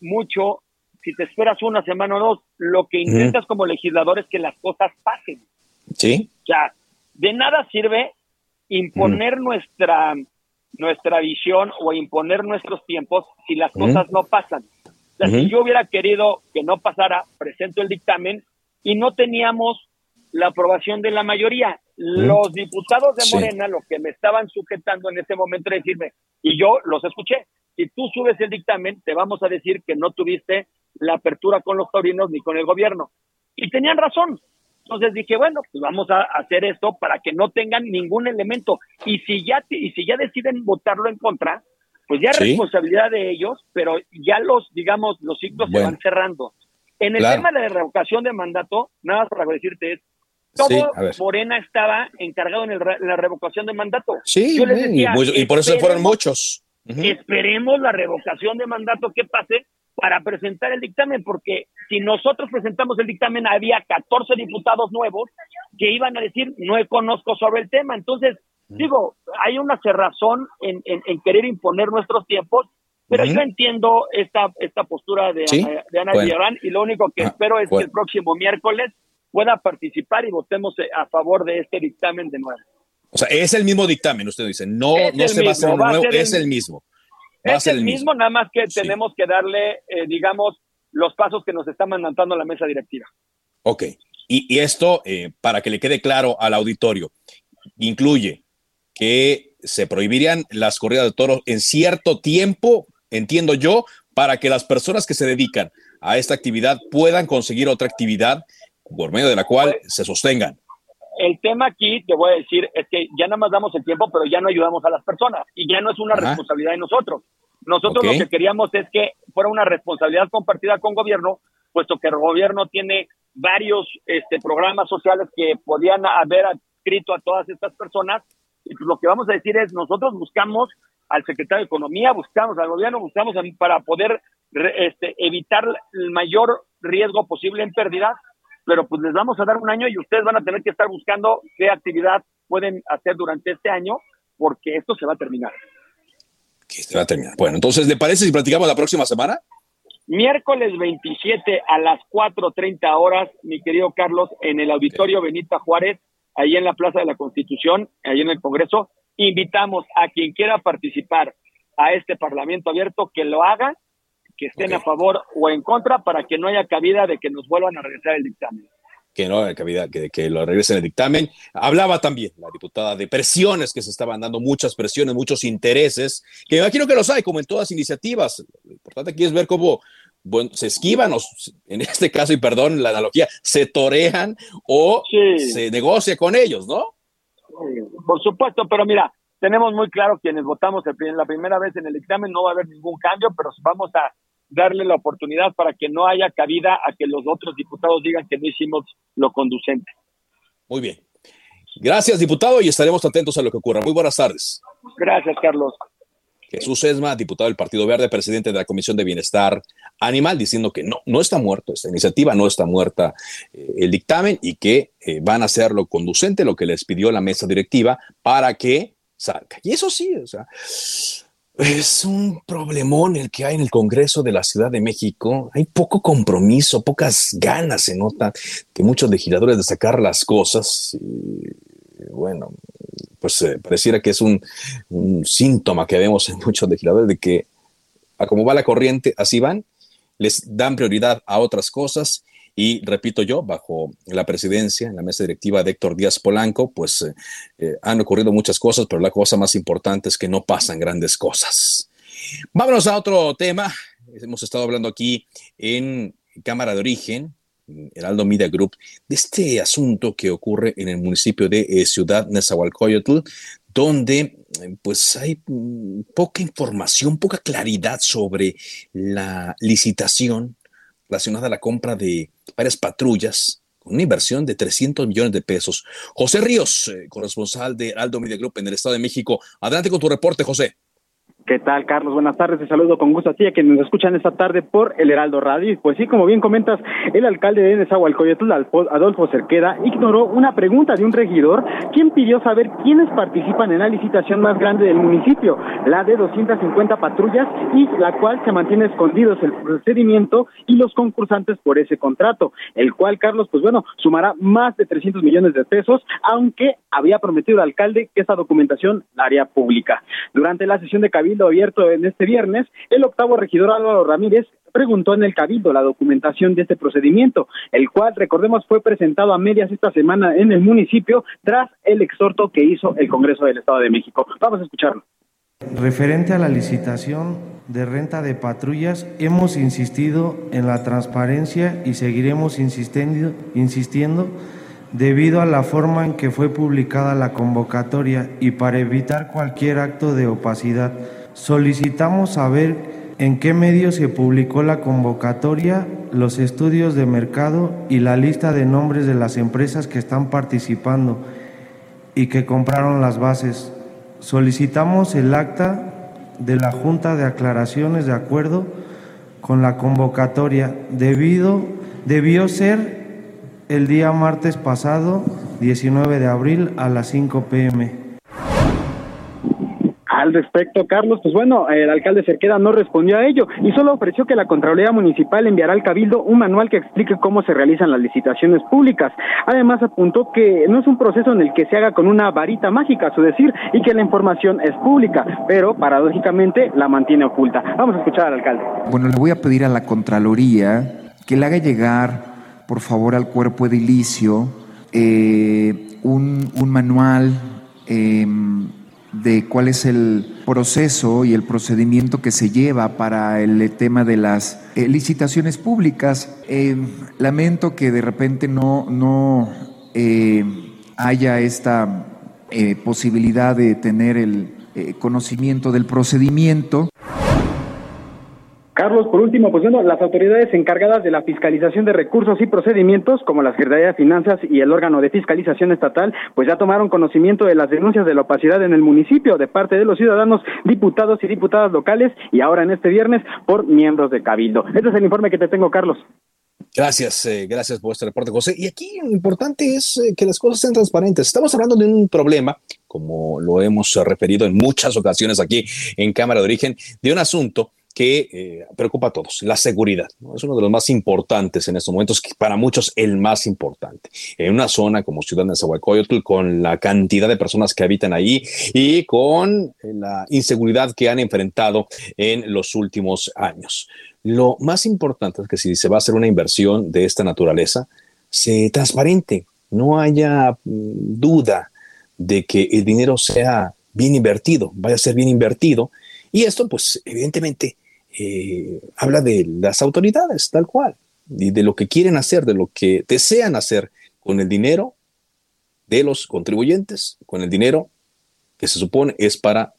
mucho si te esperas una semana o dos, lo que intentas como legislador es que las cosas pasen. Sí. O sea, de nada sirve imponer nuestra nuestra visión o imponer nuestros tiempos si las cosas no pasan. O sea, si yo hubiera querido que no pasara, presento el dictamen y no teníamos la aprobación de la mayoría. Los diputados de Sí. Morena lo que me estaban sujetando en ese momento decirme, y yo los escuché, si tú subes el dictamen, te vamos a decir que no tuviste la apertura con los taurinos ni con el gobierno. Y tenían razón. Entonces dije, bueno, pues vamos a hacer esto para que no tengan ningún elemento. Y si ya, y si ya deciden votarlo en contra, pues ya es Sí. responsabilidad de ellos, pero ya los, digamos, los ciclos se van cerrando. En el Claro. tema de la revocación de mandato, nada más para decirte es, todo Sí. Morena estaba encargado en, el re- en la revocación de mandato. Sí, Yo les y, decía, pues- y por eso fueron muchos. Esperemos la revocación de mandato que pase para presentar el dictamen, porque si nosotros presentamos el dictamen, había 14 diputados nuevos que iban a decir, no conozco sobre el tema. Entonces, digo, hay una cerrazón en, en- en querer imponer nuestros tiempos, pero yo entiendo esta, esta postura de, Sí, Ana- de Ana bueno. Villarán y lo único que Ah, espero es que el próximo miércoles pueda participar y votemos eh, a favor de este dictamen de nuevo. O sea, es el mismo dictamen, usted dice. No, Es no se va a hacer uno nuevo, es el- el mismo. Va Es el mismo, nada más que tenemos que darle, eh, digamos, los pasos que nos está mandando la mesa directiva. Ok. Y, y esto, eh, para que le quede claro al auditorio, incluye que se prohibirían las corridas de toros en cierto tiempo, entiendo yo, para que las personas que se dedican a esta actividad puedan conseguir otra actividad por medio de la cual se sostengan. El tema aquí, te voy a decir, es que ya nada más damos el tiempo, pero ya no ayudamos a las personas y ya no es una Ajá. responsabilidad de nosotros. Nosotros lo que queríamos es que fuera una responsabilidad compartida con gobierno, puesto que el gobierno tiene varios este, programas sociales que podían haber adscrito a todas estas personas. Y pues lo que vamos a decir es, nosotros buscamos al secretario de Economía, buscamos al gobierno, buscamos a- para poder re- este, evitar el mayor riesgo posible en pérdidas, pero pues les vamos a dar un año y ustedes van a tener que estar buscando qué actividad pueden hacer durante este año, porque esto se va a terminar. Que se va a terminar. Bueno, entonces, ¿le parece si platicamos la próxima semana? Miércoles 27 a las 4.30 horas, mi querido Carlos, en el Auditorio Benita Juárez, ahí en la Plaza de la Constitución, ahí en el Congreso. Invitamos a quien quiera participar a este Parlamento abierto que lo haga, que estén a favor o en contra, para que no haya cabida de que nos vuelvan a regresar el dictamen. que no que, había- que, que lo regresen el dictamen. Hablaba también la diputada de presiones que se estaban dando, muchas presiones, muchos intereses, que me imagino que los hay, como en todas iniciativas. Lo importante aquí es ver cómo, bueno, se esquivan o en este caso, y perdón la analogía, se torean o se negocia con ellos, ¿no? Por supuesto, pero mira, tenemos muy claro quienes votamos la primera vez en el examen, no va a haber ningún cambio, pero vamos a darle la oportunidad para que no haya cabida a que los otros diputados digan que no hicimos lo conducente. Muy bien. Gracias, diputado, y estaremos atentos a lo que ocurra. Muy buenas tardes. Gracias, Carlos. Jesús Esma, diputado del Partido Verde, presidente de la Comisión de Bienestar Animal, diciendo que no, no está muerto, esta iniciativa no está muerta eh, el dictamen y que eh, van a hacer lo conducente, lo que les pidió la mesa directiva para que salga. Y eso sí, o sea, es un problemón el que hay en el Congreso de la Ciudad de México. Hay poco compromiso, pocas ganas se nota que muchos legisladores de sacar las cosas. Y, bueno, pues eh, pareciera que es un, un, síntoma que vemos en muchos legisladores de que a como va la corriente, así van, les dan prioridad a otras cosas y repito yo, bajo la presidencia, en la mesa directiva de Héctor Díaz Polanco, pues eh, eh, han ocurrido muchas cosas, pero la cosa más importante es que no pasan grandes cosas. Vámonos a otro tema. Hemos estado hablando aquí en Cámara de Origen, Heraldo Media Group, de este asunto que ocurre en el municipio de eh, Ciudad Nezahualcóyotl, donde pues hay mm, poca información, poca claridad sobre la licitación relacionada a la compra de varias patrullas con una inversión de 300 millones de pesos. José Ríos, eh, corresponsal de Aldo Media Group en el Estado de México. Adelante con tu reporte, José. ¿Qué tal, Carlos? Buenas tardes. Te saludo con gusto a ti, a quienes nos escuchan esta tarde por el Heraldo Radio. pues sí, como bien comentas, el alcalde de Nezahualcóyotl, Adolfo Cerqueda, ignoró una pregunta de un regidor, quien pidió saber quiénes participan en la licitación más grande del municipio, la de 250 patrullas, y la cual se mantiene escondidos el procedimiento y los concursantes por ese contrato, el cual, Carlos, pues bueno, sumará más de 300 millones de pesos, aunque había prometido el alcalde que esa documentación la haría pública. Durante la sesión de cabildo, abierto en este viernes, el octavo regidor Álvaro Ramírez preguntó en el Cabildo la documentación de este procedimiento, el cual, recordemos, fue presentado a medias esta semana en el municipio tras el exhorto que hizo el Congreso del Estado de México. Vamos a escucharlo. Referente a la licitación de renta de patrullas, hemos insistido en la transparencia y seguiremos insistiendo, insistiendo debido a la forma en que fue publicada la convocatoria y para evitar cualquier acto de opacidad. Solicitamos saber en qué medio se publicó la convocatoria, los estudios de mercado y la lista de nombres de las empresas que están participando y que compraron las bases. Solicitamos el acta de la Junta de Aclaraciones de acuerdo con la convocatoria. Debido, debió ser el día martes pasado, 19 de abril, a las 5 pm. Al respecto, Carlos, pues bueno, el alcalde Cerqueda no respondió a ello y solo ofreció que la Contraloría Municipal enviará al Cabildo un manual que explique cómo se realizan las licitaciones públicas. Además, apuntó que no es un proceso en el que se haga con una varita mágica, a su decir, y que la información es pública, pero paradójicamente la mantiene oculta. Vamos a escuchar al alcalde. Bueno, le voy a pedir a la Contraloría que le haga llegar por favor al cuerpo edilicio eh, un, manual em, de cuál es el proceso y el procedimiento que se lleva para el tema de las eh, licitaciones públicas. Em, lamento que de repente no, no eh, haya esta posibilidad de tener el conocimiento del procedimiento. Carlos, por último, pues bueno, las autoridades encargadas de la fiscalización de recursos y procedimientos, como la Secretaría de Finanzas y el órgano de fiscalización estatal, pues ya tomaron conocimiento de las denuncias de la opacidad en el municipio de parte de los ciudadanos, diputados y diputadas locales y ahora en este viernes por miembros de Cabildo. Este es el informe que te tengo, Carlos. Gracias, eh, gracias por este reporte, José. Y aquí lo importante es eh, que las cosas sean transparentes. Estamos hablando de un problema, como lo hemos referido en muchas ocasiones aquí en Cámara de Origen, de un asunto que eh, preocupa a todos, la seguridad. Es uno de los más importantes en estos momentos, para muchos el más importante. En una zona como Ciudad de Nezahualcóyotl, con la cantidad de personas que habitan ahí y con la inseguridad que han enfrentado en los últimos años. Lo más importante es que si se va a hacer una inversión de esta naturaleza, se transparente, no haya mm, duda de que el dinero sea bien invertido, vaya a ser bien invertido. Y esto, pues, evidentemente, eh, habla de las autoridades, tal cual, y de lo que quieren hacer, de lo que desean hacer con el dinero de los contribuyentes, con el dinero que se supone es para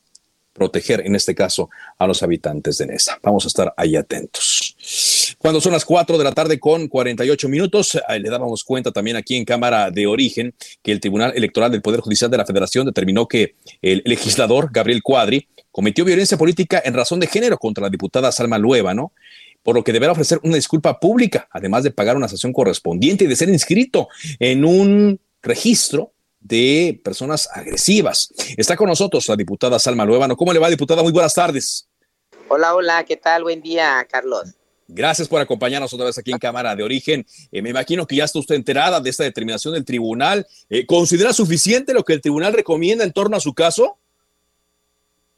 proteger, en este caso, a los habitantes de Nesa. Vamos a estar ahí atentos. Cuando son las 4 de la tarde con 48 minutos, le dábamos cuenta también aquí en Cámara de Origen que el Tribunal Electoral del Poder Judicial de la Federación determinó que el legislador Gabriel Cuadri cometió violencia política en razón de género contra la diputada Salma ¿no? por lo que deberá ofrecer una disculpa pública, además de pagar una sanción correspondiente y de ser inscrito en un registro de personas agresivas. Está con nosotros la diputada Salma Luevano. ¿Cómo le va, diputada? Muy buenas tardes. Hola, hola, ¿qué tal? Buen día, Carlos. Gracias por acompañarnos otra vez aquí en Cámara de Origen. Eh, me imagino que ya está usted enterada de esta determinación del tribunal. Eh, ¿Considera suficiente lo que el tribunal recomienda en torno a su caso?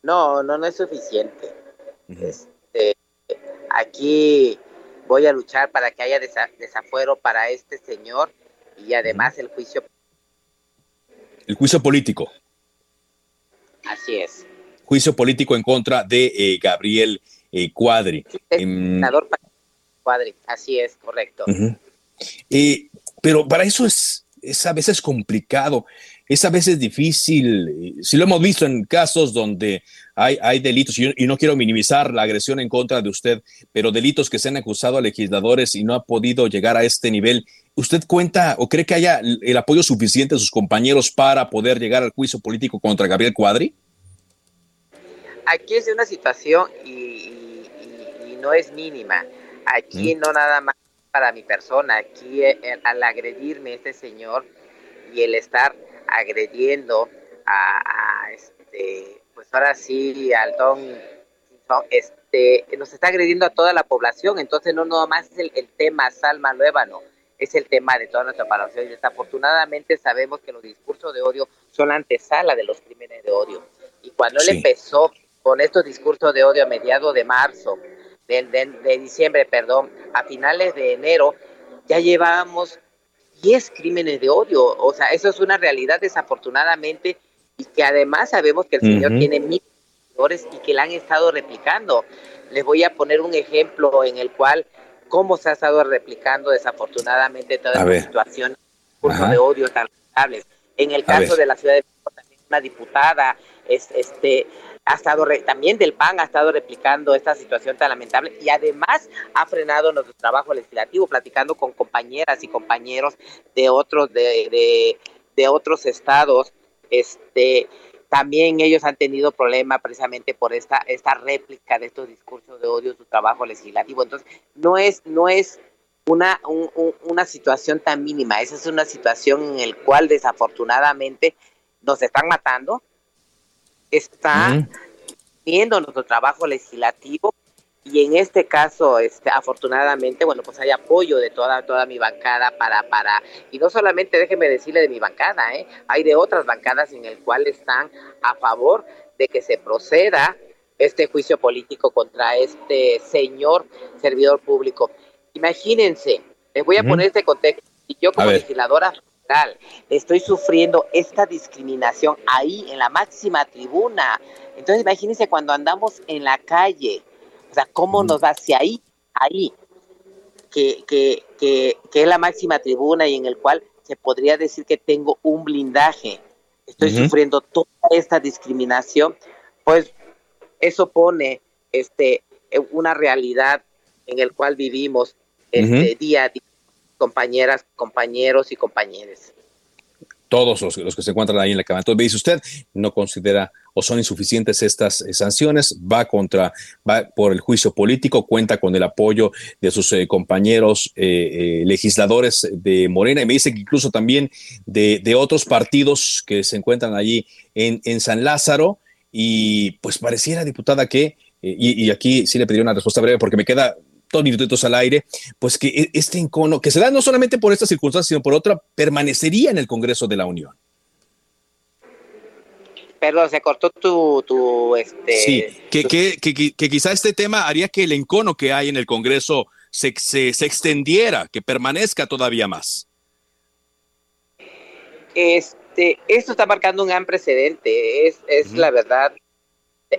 No, no, no es suficiente. este, aquí voy a luchar para que haya desafuero para este señor y además el juicio el juicio político. Así es. Juicio político en contra de eh, Gabriel eh, Cuadri. Em, Cuadri, así es, correcto. Eh, pero para eso es, es a veces complicado, es a veces difícil. Si lo hemos visto en casos donde hay, hay delitos, y, y, no quiero minimizar la agresión en contra de usted, pero delitos que se han acusado a legisladores y no ha podido llegar a este nivel, ¿Usted cuenta o cree que haya el apoyo suficiente de sus compañeros para poder llegar al juicio político contra Gabriel Cuadri? Aquí es una situación y, no es mínima. Aquí no nada más para mi persona. Aquí eh, al agredirme este señor y el estar agrediendo a, este, pues ahora sí, al don, este, nos está agrediendo a toda la población. Entonces no nada más es el, el tema Salma Luébano es el tema de toda nuestra población y desafortunadamente sabemos que los discursos de odio son la antesala de los crímenes de odio. Y cuando él empezó con estos discursos de odio a mediados de marzo, de, de, diciembre, perdón, a finales de enero, ya llevábamos 10 crímenes de odio. O sea, eso es una realidad desafortunadamente y que además sabemos que el señor tiene mil seguidores y que la han estado replicando. Les voy a poner un ejemplo en el cual cómo se ha estado replicando desafortunadamente toda esta situación de odio tan. En el caso de la ciudad de México, también una diputada es, este, ha estado también del PAN ha estado replicando esta situación tan lamentable y además ha frenado nuestro trabajo legislativo platicando con compañeras y compañeros de otros de, de, otros estados este también ellos han tenido problemas precisamente por esta, esta réplica de estos discursos de odio, su trabajo legislativo. Entonces, no es, no es una, una situación tan mínima, esa es una situación en la cual desafortunadamente nos están matando, está viendo nuestro trabajo legislativo y en este caso, este, afortunadamente, bueno, pues hay apoyo de toda, toda mi bancada para, para, y no solamente déjeme decirle de mi bancada, ¿eh? hay de otras bancadas en el cual están a favor de que se proceda este juicio político contra este señor servidor público. Imagínense, les voy a poner este contexto, y yo como legisladora estoy sufriendo esta discriminación ahí en la máxima tribuna. Entonces imagínense cuando andamos en la calle, o sea, ¿cómo nos va hacia ahí? Ahí, que, que, que, que, es la máxima tribuna y en el cual se podría decir que tengo un blindaje. Estoy sufriendo toda esta discriminación, pues eso pone este una realidad en el cual vivimos este día a día, compañeras, compañeros y compañeras todos los, que se encuentran ahí en la cama. Entonces, dice usted, no considera o son insuficientes estas eh, sanciones, va contra, va por el juicio político, cuenta con el apoyo de sus eh, compañeros eh, legisladores de Morena. Y me dice que incluso también de, otros partidos que se encuentran allí en, San Lázaro. Y pues pareciera, diputada, que, y, y aquí sí le pediría una respuesta breve porque me queda dos minutitos al aire, pues que e, este encono, que se da no solamente por estas circunstancias, sino por otra, permanecería en el Congreso de la Unión. Perdón, se cortó tu, tu este. Sí, que, que, que, que, quizá este tema haría que el encono que hay en el Congreso se, se, se extendiera, que permanezca todavía más. Este, esto está marcando un gran precedente, es, es la verdad.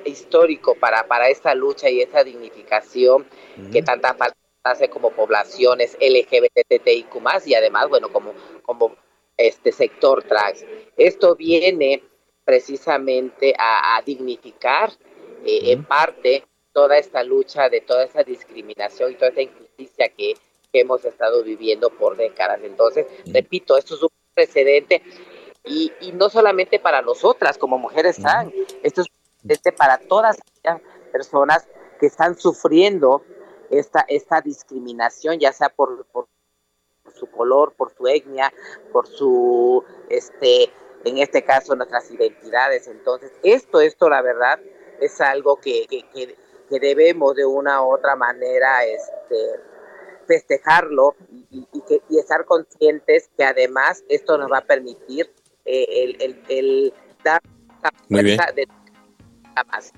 Histórico para, para esta lucha y esta dignificación que tanta falta hace como poblaciones LGBTIQ y además, bueno, como, como este sector trans. Esto viene precisamente a, dignificar eh, en parte toda esta lucha de toda esta discriminación y toda esta injusticia que, hemos estado viviendo por décadas. Entonces, repito, esto es un precedente y, y no solamente para nosotras como mujeres trans, esto es precedente para todas aquellas personas que están sufriendo esta, esta discriminación, ya sea por, por su color, por su etnia, por su, este, en este caso, nuestras identidades. Entonces, esto, esto, la verdad, es algo que, que, que, debemos de una u otra manera este, festejarlo y, que, y estar conscientes que además esto nos va a permitir eh, el, el, el, dar Muy bien. de más.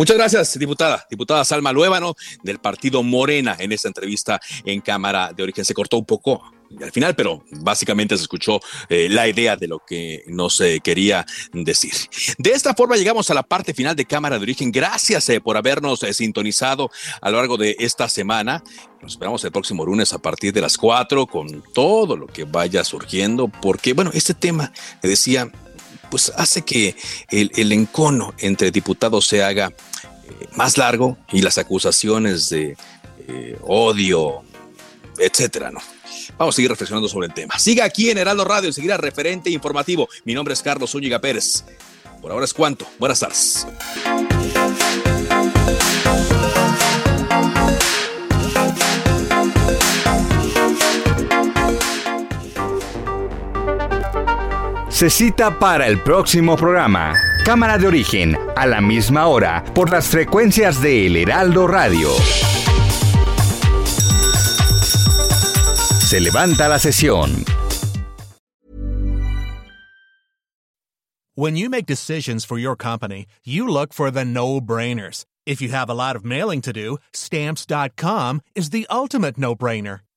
Muchas gracias, diputada. Diputada Salma Luébano, del partido Morena, en esta entrevista en Cámara de Origen. Se cortó un poco al final, pero básicamente se escuchó eh, la idea de lo que nos eh, quería decir. De esta forma llegamos a la parte final de Cámara de Origen. Gracias eh, por habernos sintonizado a lo largo de esta semana. Nos esperamos el próximo lunes a partir de las 4 con todo lo que vaya surgiendo, porque bueno, este tema, decía, pues hace que el, el encono entre diputados se haga eh, más largo y las acusaciones de eh, odio, etcétera, ¿no? Vamos a seguir reflexionando sobre el tema. Siga aquí en Heraldo Radio, seguirá referente informativo. Mi nombre es Carlos Zúñiga Pérez. Por ahora es cuanto. Buenas tardes. Se cita para el próximo programa. Cámara de origen, a la misma hora, por las frecuencias de El Heraldo Radio. Se levanta la sesión. When you make decisions for your company, you look for the no-brainers. If you have a lot of mailing to do, stamps.com is the ultimate no-brainer.